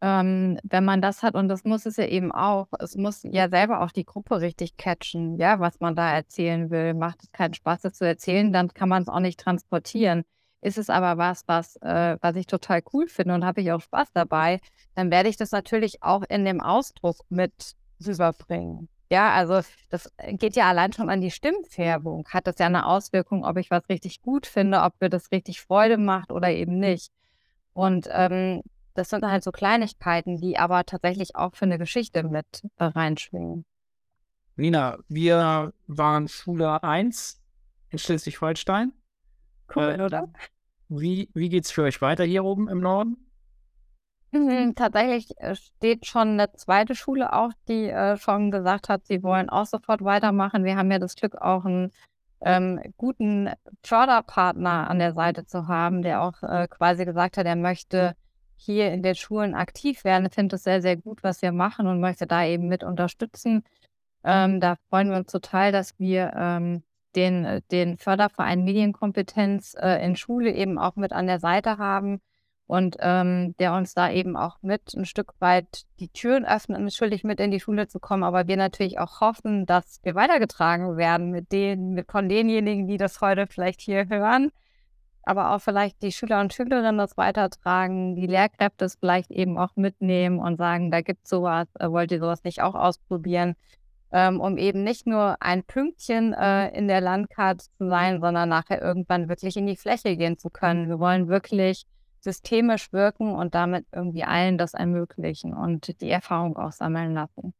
ähm, wenn man das hat, und das muss es ja eben auch, es muss ja selber auch die Gruppe richtig catchen, ja, was man da erzählen will. Macht es keinen Spaß, das zu erzählen, dann kann man es auch nicht transportieren. Ist es aber was, was, äh, was ich total cool finde und habe ich auch Spaß dabei, dann werde ich das natürlich auch in dem Ausdruck mit rüberbringen. Ja, also das geht ja allein schon an die Stimmfärbung. Hat das ja eine Auswirkung, ob ich was richtig gut finde, ob mir das richtig Freude macht oder eben nicht. Und ähm, das sind halt so Kleinigkeiten, die aber tatsächlich auch für eine Geschichte mit reinschwingen. Nina, wir waren Schule 1 in Schleswig-Holstein. Cool, äh, oder? Wie, wie geht es für euch weiter hier oben im Norden? Mhm, tatsächlich äh, steht schon eine zweite Schule auch, die äh, schon gesagt hat, sie wollen auch sofort weitermachen. Wir haben ja das Glück, auch einen ähm, guten Förderpartner an der Seite zu haben, der auch äh, quasi gesagt hat, er möchte hier in den Schulen aktiv werden. Ich finde es sehr, sehr gut, was wir machen und möchte da eben mit unterstützen. Ähm, da freuen wir uns total, dass wir ähm, den, den Förderverein Medienkompetenz äh, in Schule eben auch mit an der Seite haben und ähm, der uns da eben auch mit ein Stück weit die Türen öffnet, natürlich mit in die Schule zu kommen, aber wir natürlich auch hoffen, dass wir weitergetragen werden mit den, mit von denjenigen, die das heute vielleicht hier hören, aber auch vielleicht die Schüler und Schülerinnen das weitertragen, die Lehrkräfte es vielleicht eben auch mitnehmen und sagen, da gibt es sowas, äh, wollt ihr sowas nicht auch ausprobieren, ähm, um eben nicht nur ein Pünktchen äh, in der Landkarte zu sein, sondern nachher irgendwann wirklich in die Fläche gehen zu können. Wir wollen wirklich systemisch wirken und damit irgendwie allen das ermöglichen und die Erfahrung auch sammeln lassen.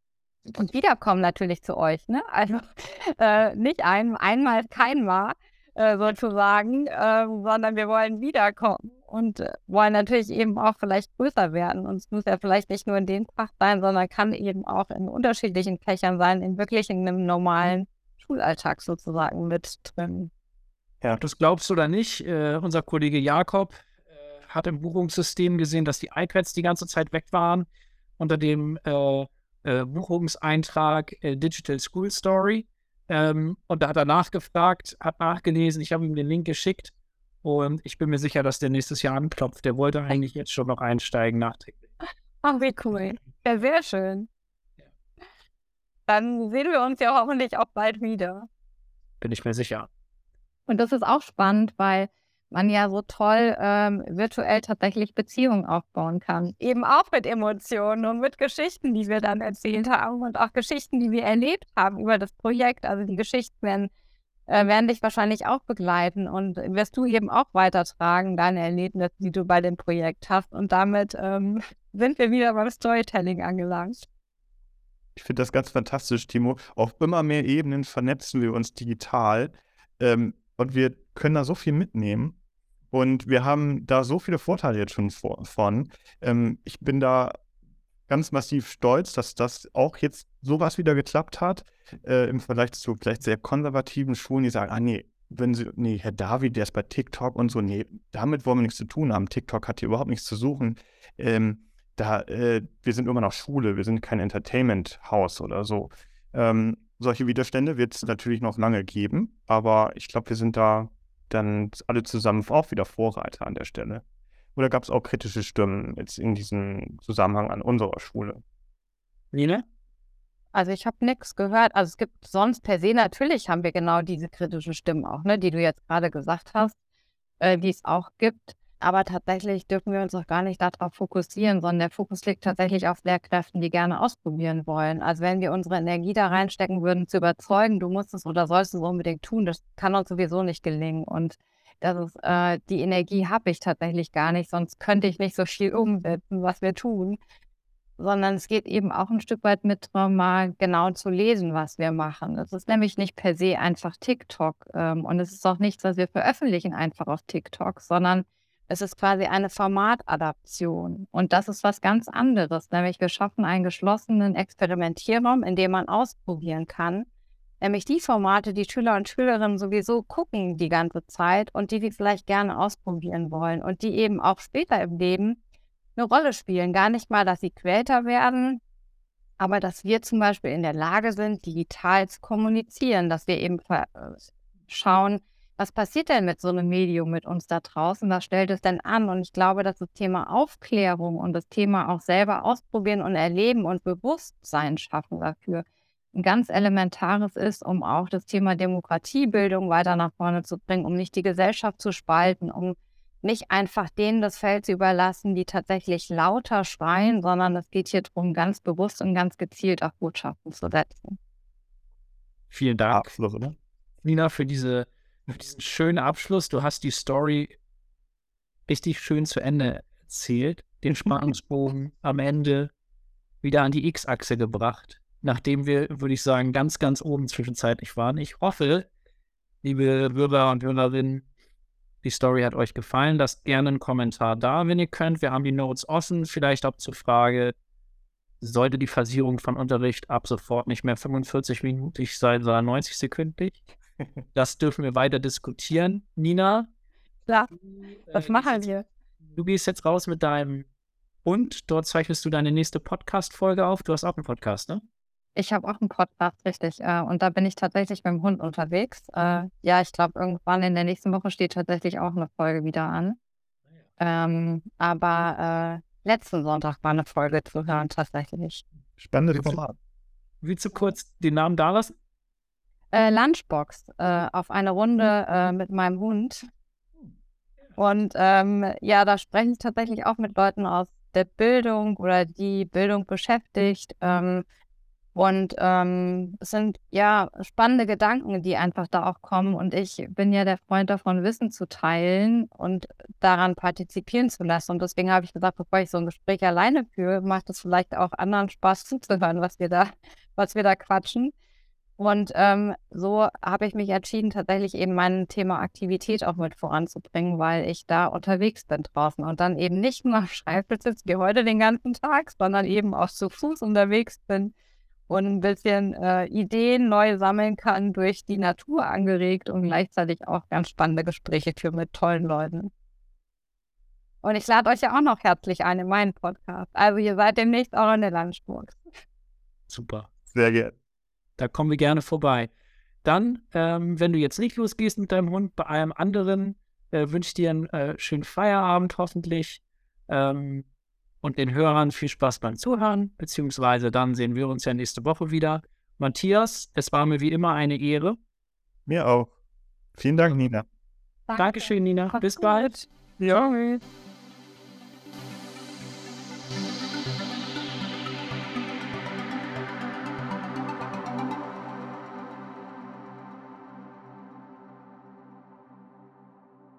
Und wiederkommen natürlich zu euch, ne? Also äh, nicht ein, einmal kein Mal äh, sozusagen, äh, sondern wir wollen wiederkommen und äh, wollen natürlich eben auch vielleicht größer werden. Und es muss ja vielleicht nicht nur in dem Fach sein, sondern kann eben auch in unterschiedlichen Fächern sein, in wirklich in einem normalen Schulalltag sozusagen mit drin. Ja, das glaubst du oder nicht? Äh, unser Kollege Jakob hat im Buchungssystem gesehen, dass die iPads die ganze Zeit weg waren unter dem äh, äh, Buchungseintrag äh, Digital School Story. Ähm, und da hat er nachgefragt, hat nachgelesen, ich habe ihm den Link geschickt und ich bin mir sicher, dass der nächstes Jahr anklopft. Der wollte eigentlich jetzt schon noch einsteigen nachträglich. Ach, wie cool. Ja, sehr schön. Dann sehen wir uns ja hoffentlich auch bald wieder. Bin ich mir sicher. Und das ist auch spannend, weil man ja so toll ähm, virtuell tatsächlich Beziehungen aufbauen kann. Eben auch mit Emotionen und mit Geschichten, die wir dann erzählt haben und auch Geschichten, die wir erlebt haben über das Projekt. Also die Geschichten werden, äh, werden dich wahrscheinlich auch begleiten und wirst du eben auch weitertragen, deine Erlebnisse, die du bei dem Projekt hast. Und damit ähm, sind wir wieder beim Storytelling angelangt. Ich finde das ganz fantastisch, Timo. Auf immer mehr Ebenen vernetzen wir uns digital ähm, und wir können da so viel mitnehmen. Und wir haben da so viele Vorteile jetzt schon von. Ähm, ich bin da ganz massiv stolz, dass das auch jetzt sowas wieder geklappt hat, äh, im Vergleich zu vielleicht sehr konservativen Schulen, die sagen, ah nee, wenn sie, nee, Herr David, der ist bei TikTok und so, nee, damit wollen wir nichts zu tun haben. TikTok hat hier überhaupt nichts zu suchen. Ähm, da, äh, wir sind immer noch Schule, wir sind kein Entertainment-Haus oder so. Ähm, solche Widerstände wird es natürlich noch lange geben, aber ich glaube, wir sind da dann alle zusammen auch wieder Vorreiter an der Stelle. Oder gab es auch kritische Stimmen jetzt in diesem Zusammenhang an unserer Schule? Nina? Also ich habe nichts gehört. Also es gibt sonst per se natürlich haben wir genau diese kritischen Stimmen auch, ne, die du jetzt gerade gesagt hast, äh, die es auch gibt. Aber tatsächlich dürfen wir uns auch gar nicht darauf fokussieren, sondern der Fokus liegt tatsächlich auf Lehrkräften, die gerne ausprobieren wollen. Also wenn wir unsere Energie da reinstecken würden, zu überzeugen, du musst es oder sollst es unbedingt tun, das kann uns sowieso nicht gelingen. Und das ist, äh, die Energie habe ich tatsächlich gar nicht, sonst könnte ich nicht so viel umsetzen, was wir tun. Sondern es geht eben auch ein Stück weit mit darum, mal genau zu lesen, was wir machen. Es ist nämlich nicht per se einfach TikTok ähm, und es ist auch nichts, was wir veröffentlichen einfach auf TikTok, sondern es ist quasi eine Formatadaption. Und das ist was ganz anderes, nämlich wir schaffen einen geschlossenen Experimentierraum, in dem man ausprobieren kann. Nämlich die Formate, die Schüler und Schülerinnen sowieso gucken die ganze Zeit und die wir vielleicht gerne ausprobieren wollen und die eben auch später im Leben eine Rolle spielen. Gar nicht mal, dass sie Creator werden, aber dass wir zum Beispiel in der Lage sind, digital zu kommunizieren, dass wir eben äh, schauen, was passiert denn mit so einem Medium mit uns da draußen? Was stellt es denn an? Und ich glaube, dass das Thema Aufklärung und das Thema auch selber ausprobieren und erleben und Bewusstsein schaffen dafür ein ganz elementares ist, um auch das Thema Demokratiebildung weiter nach vorne zu bringen, um nicht die Gesellschaft zu spalten, um nicht einfach denen das Feld zu überlassen, die tatsächlich lauter schreien, sondern es geht hier darum, ganz bewusst und ganz gezielt auf Botschaften zu setzen. Vielen Dank, Absolut, Nina, für diese diesen schönen Abschluss. Du hast die Story richtig schön zu Ende erzählt, den Spannungsbogen am Ende wieder an die X-Achse gebracht, nachdem wir, würde ich sagen, ganz, ganz oben zwischenzeitlich waren. Ich hoffe, liebe Bürger und Hörerinnen, die Story hat euch gefallen. Lasst gerne einen Kommentar da, wenn ihr könnt. Wir haben die Notes offen. Vielleicht auch zur Frage, sollte die Versicherung von Unterricht ab sofort nicht mehr 45 minutig sein, sondern 90 sekündlich? Das dürfen wir weiter diskutieren. Nina? Klar, was äh, machen wir? Du gehst jetzt raus mit deinem Hund. Dort zeichnest du deine nächste Podcast-Folge auf. Du hast auch einen Podcast, ne? Ich habe auch einen Podcast, richtig. Äh, und da bin ich tatsächlich mit dem Hund unterwegs. Äh, ja, ich glaube, irgendwann in der nächsten Woche steht tatsächlich auch eine Folge wieder an. Ähm, aber äh, letzten Sonntag war eine Folge zu hören, tatsächlich. Spannendes Format. Willst du kurz den Namen da lassen? Äh, Lunchbox äh, auf eine Runde äh, mit meinem Hund. Und ähm, ja, da spreche ich tatsächlich auch mit Leuten aus der Bildung oder die Bildung beschäftigt. Ähm, und ähm, es sind ja spannende Gedanken, die einfach da auch kommen. Und ich bin ja der Freund davon, Wissen zu teilen und daran partizipieren zu lassen. Und deswegen habe ich gesagt, bevor ich so ein Gespräch alleine führe, macht es vielleicht auch anderen Spaß zuzuhören, was wir da, was wir da quatschen. Und ähm, so habe ich mich entschieden, tatsächlich eben mein Thema Aktivität auch mit voranzubringen, weil ich da unterwegs bin draußen und dann eben nicht nur am Schreibtisch sitze wie heute den ganzen Tag, sondern eben auch zu Fuß unterwegs bin und ein bisschen äh, Ideen neu sammeln kann, durch die Natur angeregt und gleichzeitig auch ganz spannende Gespräche führen mit tollen Leuten. Und ich lade euch ja auch noch herzlich ein in meinen Podcast. Also ihr seid demnächst auch in der Landspur. Super. Sehr gerne. Da kommen wir gerne vorbei. Dann, ähm, wenn du jetzt nicht losgehst mit deinem Hund, bei allem anderen äh, wünsche ich dir einen äh, schönen Feierabend hoffentlich ähm, und den Hörern viel Spaß beim Zuhören, beziehungsweise dann sehen wir uns ja nächste Woche wieder. Matthias, es war mir wie immer eine Ehre. Mir auch. Vielen Dank, Nina. Dankeschön, Nina. Bis gut. bald. Ja. Tschüss.